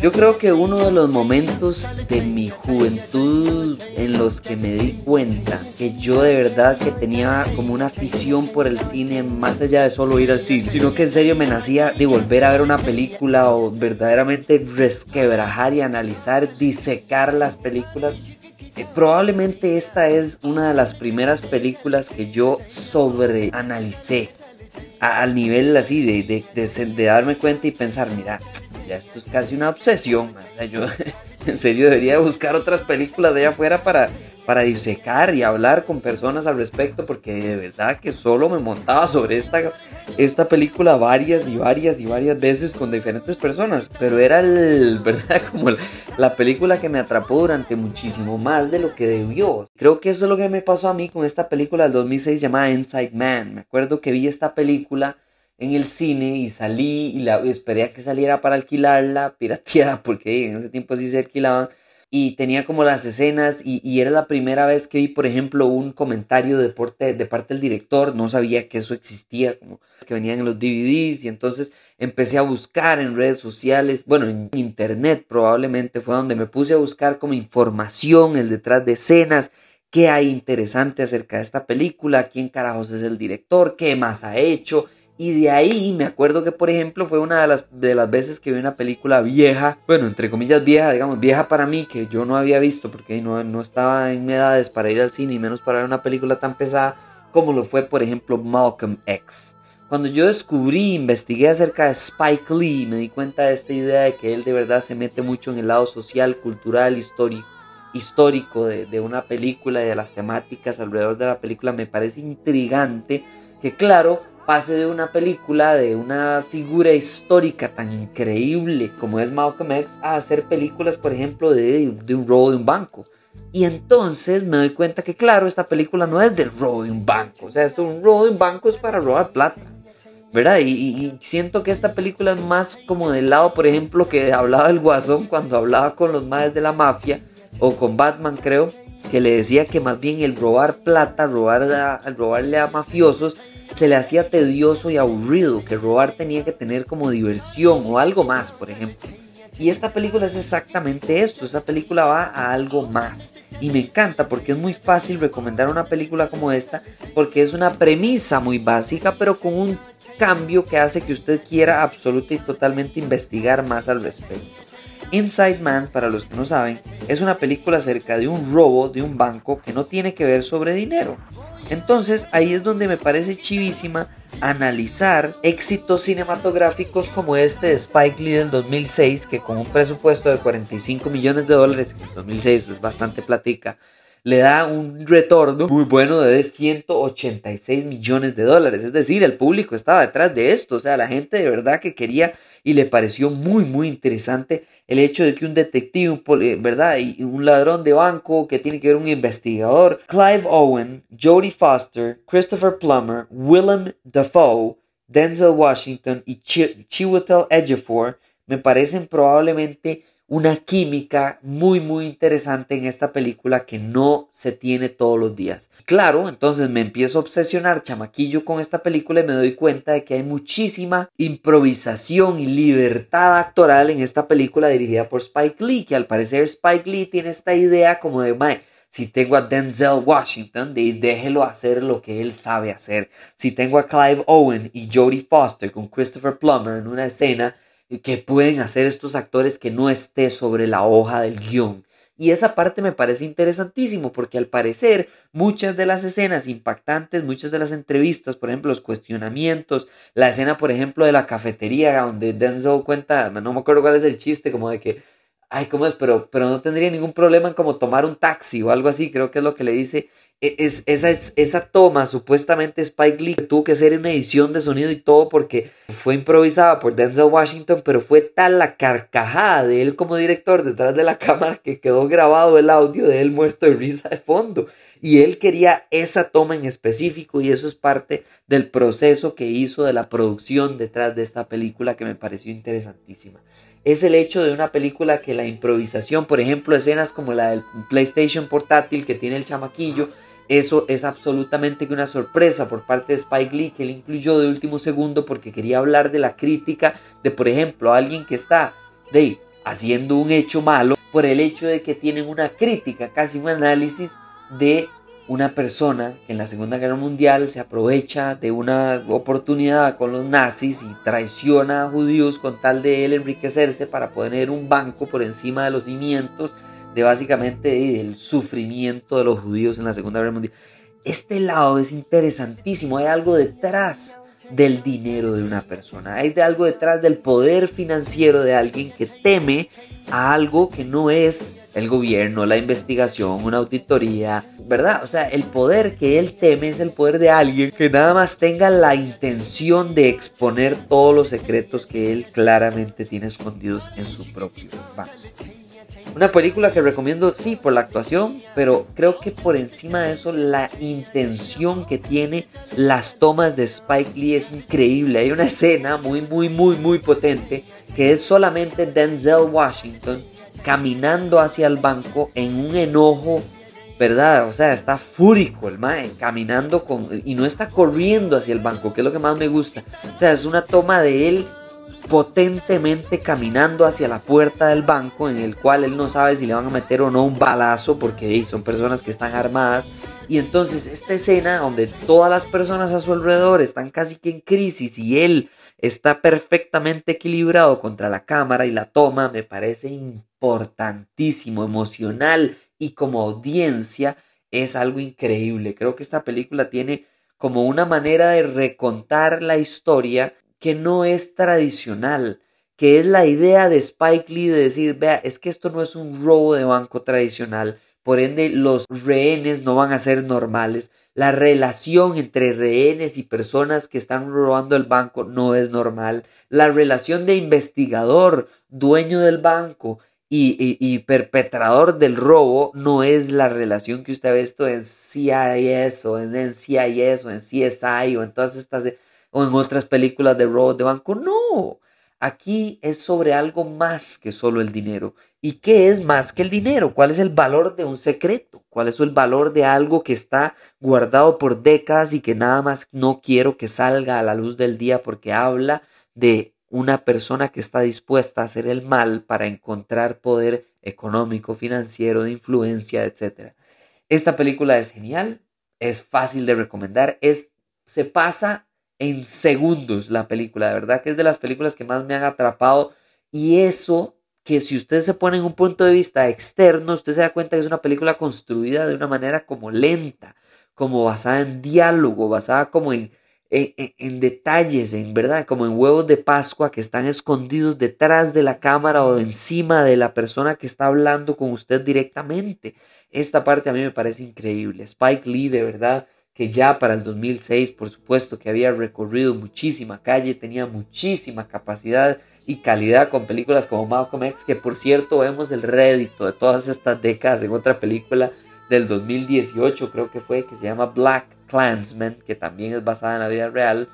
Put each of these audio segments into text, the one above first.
Yo creo que uno de los momentos de mi juventud en los que me di cuenta que yo de verdad que tenía como una afición por el cine más allá de solo ir al cine, sino que en serio me nacía de volver a ver una película o verdaderamente resquebrajar y analizar, disecar las películas eh, probablemente esta es una de las primeras películas que yo sobreanalicé al nivel así de, de, darme cuenta y pensar, mira, ya esto es casi una obsesión. en serio debería buscar otras películas de allá afuera para para disecar y hablar con personas al respecto, porque de verdad que solo me montaba sobre esta, esta película varias y varias y varias veces con diferentes personas, pero era verdad como la, película que me atrapó durante muchísimo más de lo que debió. Creo que eso es lo que me pasó a mí con esta película del 2006 llamada Inside Man. Me acuerdo que vi esta película en el cine y salí y la esperé a que saliera para alquilarla pirateada porque en ese tiempo sí se alquilaban y tenía como las escenas y, era la primera vez que vi, por ejemplo, un comentario de, de parte del director, no sabía que eso existía, como que venían en los DVDs y entonces empecé a buscar en redes sociales, bueno, en internet probablemente fue donde me puse a buscar como información, el detrás de escenas, qué hay interesante acerca de esta película, quién carajos es el director, qué más ha hecho, y de ahí me acuerdo que, por ejemplo, fue una de las, de las veces que vi una película vieja, bueno, entre comillas vieja, digamos, vieja para mí, que yo no había visto porque no, no estaba en edades para ir al cine y menos para ver una película tan pesada como lo fue, por ejemplo, Malcolm X. Cuando yo descubrí, investigué acerca de Spike Lee, me di cuenta de esta idea de que él de verdad se mete mucho en el lado social, cultural, histórico, histórico de, de una película y de las temáticas alrededor de la película, me parece intrigante que claro, pase de una película de una figura histórica tan increíble como es Malcolm X a hacer películas, por ejemplo, de, un robo de un banco. Y entonces me doy cuenta que, claro, esta película no es del robo de un banco. O sea, esto un robo de un banco es para robar plata. ¿Verdad? Y, siento que esta película es más como del lado, por ejemplo, que hablaba el Guasón cuando hablaba con los madres de la mafia o con Batman, creo, que le decía que más bien el robar plata, robar el robarle a mafiosos, se le hacía tedioso y aburrido, que robar tenía que tener como diversión o algo más, por ejemplo. Y esta película es exactamente esto, esa película va a algo más. Y me encanta porque es muy fácil recomendar una película como esta, porque es una premisa muy básica, pero con un cambio que hace que usted quiera absolutamente y totalmente investigar más al respecto. Inside Man, para los que no saben, es una película acerca de un robo de un banco que no tiene que ver sobre dinero. Entonces ahí es donde me parece chivísima analizar éxitos cinematográficos como este de Spike Lee del 2006, que con un presupuesto de 45 millones de dólares, en 2006 es bastante platica, le da un retorno muy bueno de 186 millones de dólares. Es decir, el público estaba detrás de esto. O sea, la gente de verdad que quería y le pareció muy, muy interesante el hecho de que un detective, un ¿verdad? Y un ladrón de banco que tiene que ver un investigador, Clive Owen, Jodie Foster, Christopher Plummer, Willem Dafoe, Denzel Washington y Chiwetel Ejiofor me parecen probablemente una química muy muy interesante en esta película que no se tiene todos los días. Claro, entonces me empiezo a obsesionar chamaquillo con esta película y me doy cuenta de que hay muchísima improvisación y libertad actoral en esta película dirigida por Spike Lee, que al parecer Spike Lee tiene esta idea como de, Mae, si tengo a Denzel Washington, déjelo hacer lo que él sabe hacer. Si tengo a Clive Owen y Jodie Foster con Christopher Plummer en una escena, que pueden hacer estos actores que no esté sobre la hoja del guion. Y esa parte me parece interesantísimo porque al parecer muchas de las escenas impactantes, muchas de las entrevistas, por ejemplo, los cuestionamientos, la escena, por ejemplo, de la cafetería donde Denzel cuenta, no me acuerdo cuál es el chiste, como de que, ay, ¿cómo es? Pero, pero no tendría ningún problema en como tomar un taxi o algo así, creo que es lo que le dice es, esa, esa toma, supuestamente Spike Lee tuvo que hacer una edición de sonido y todo porque fue improvisada por Denzel Washington, pero fue tal la carcajada de él como director detrás de la cámara que quedó grabado el audio de él muerto de risa de fondo. Y él quería esa toma en específico y eso es parte del proceso que hizo de la producción detrás de esta película que me pareció interesantísima es el hecho de una película que la improvisación, por ejemplo, escenas como la del PlayStation portátil que tiene el chamaquillo, eso es absolutamente una sorpresa por parte de Spike Lee que él incluyó de último segundo porque quería hablar de la crítica de, por ejemplo, alguien que está de, haciendo un hecho malo por el hecho de que tienen una crítica, casi un análisis de una persona que en la Segunda Guerra Mundial se aprovecha de una oportunidad con los nazis y traiciona a judíos con tal de él enriquecerse para poner un banco por encima de los cimientos de básicamente el sufrimiento de los judíos en la Segunda Guerra Mundial. Este lado es interesantísimo, hay algo detrás del dinero de una persona, hay algo detrás del poder financiero de alguien que teme a algo que no es el gobierno, la investigación, una auditoría, ¿verdad? O sea, el poder que él teme es el poder de alguien que nada más tenga la intención de exponer todos los secretos que él claramente tiene escondidos en su propio banco. Una película que recomiendo, sí, por la actuación, pero creo que por encima de eso, la intención que tiene las tomas de Spike Lee es increíble. Hay una escena muy, muy, muy, muy potente que es solamente Denzel Washington caminando hacia el banco en un enojo, ¿verdad? O sea, está fúrico el mae, caminando con, y no está corriendo hacia el banco, que es lo que más me gusta. O sea, es una toma de él potentemente caminando hacia la puerta del banco en el cual él no sabe si le van a meter o no un balazo porque son personas que están armadas y entonces esta escena donde todas las personas a su alrededor están casi que en crisis y él está perfectamente equilibrado contra la cámara y la toma me parece importantísimo, emocional y como audiencia es algo increíble. Creo que esta película tiene como una manera de recontar la historia que no es tradicional, que es la idea de Spike Lee de decir, vea, es que esto no es un robo de banco tradicional, por ende los rehenes no van a ser normales, la relación entre rehenes y personas que están robando el banco no es normal, la relación de investigador, dueño del banco y, perpetrador del robo no es la relación que usted ve esto en CIS o en, CIS o en CSI o en todas estas o en otras películas de robo de banco. No, aquí es sobre algo más que solo el dinero. ¿Y qué es más que el dinero? ¿Cuál es el valor de un secreto? ¿Cuál es el valor de algo que está guardado por décadas y que nada más no quiero que salga a la luz del día porque habla de una persona que está dispuesta a hacer el mal para encontrar poder económico, financiero, de influencia, etc. Esta película es genial, es fácil de recomendar, es, se pasa en segundos la película, de verdad que es de las películas que más me han atrapado y eso que si usted se pone en un punto de vista externo, usted se da cuenta que es una película construida de una manera como lenta, como basada en diálogo, basada como en en, detalles, en verdad, como en huevos de Pascua que están escondidos detrás de la cámara o encima de la persona que está hablando con usted directamente. Esta parte a mí me parece increíble. Spike Lee, de verdad, que ya para el 2006, por supuesto, que había recorrido muchísima calle, tenía muchísima capacidad y calidad con películas como Malcolm X, que por cierto vemos el rédito de todas estas décadas en otra película del 2018, creo que fue, que se llama Black Clansman, que también es basada en la vida real,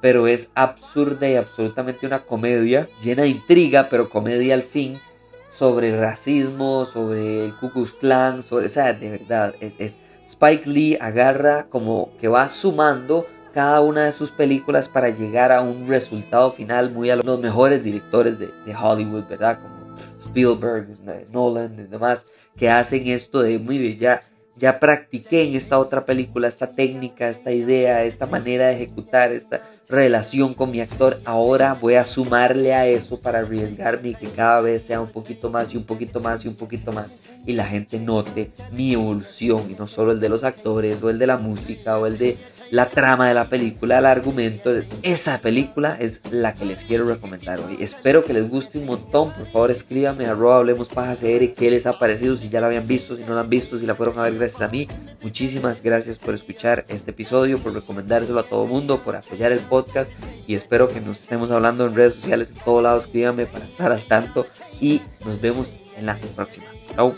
pero es absurda y absolutamente una comedia, llena de intriga, pero comedia al fin, sobre racismo, sobre el Ku Klux Klan, sobre, o sea, de verdad, es, Spike Lee agarra como que va sumando cada una de sus películas para llegar a un resultado final muy a los mejores directores de, Hollywood, ¿verdad? Como Spielberg, Nolan y demás, que hacen esto de, muy ya ya practiqué en esta otra película esta técnica, esta idea, esta manera de ejecutar, esta, relación con mi actor. Ahora voy a sumarle a eso para arriesgarme y que cada vez sea un poquito más y un poquito más y un poquito más. Y la gente note mi evolución y no solo el de los actores o el de la música o el de la trama de la película, el argumento. Esa película es la que les quiero recomendar hoy. Espero que les guste un montón. Por favor, escríbame arroba hablemos paja qué les ha parecido, si ya la habían visto, si no la han visto, si la fueron a ver gracias a mí. Muchísimas gracias por escuchar este episodio, por recomendárselo a todo mundo, por apoyar el podcast y espero que nos estemos hablando en redes sociales en todos lados. Escríbame para estar al tanto y nos vemos en la próxima. Chao.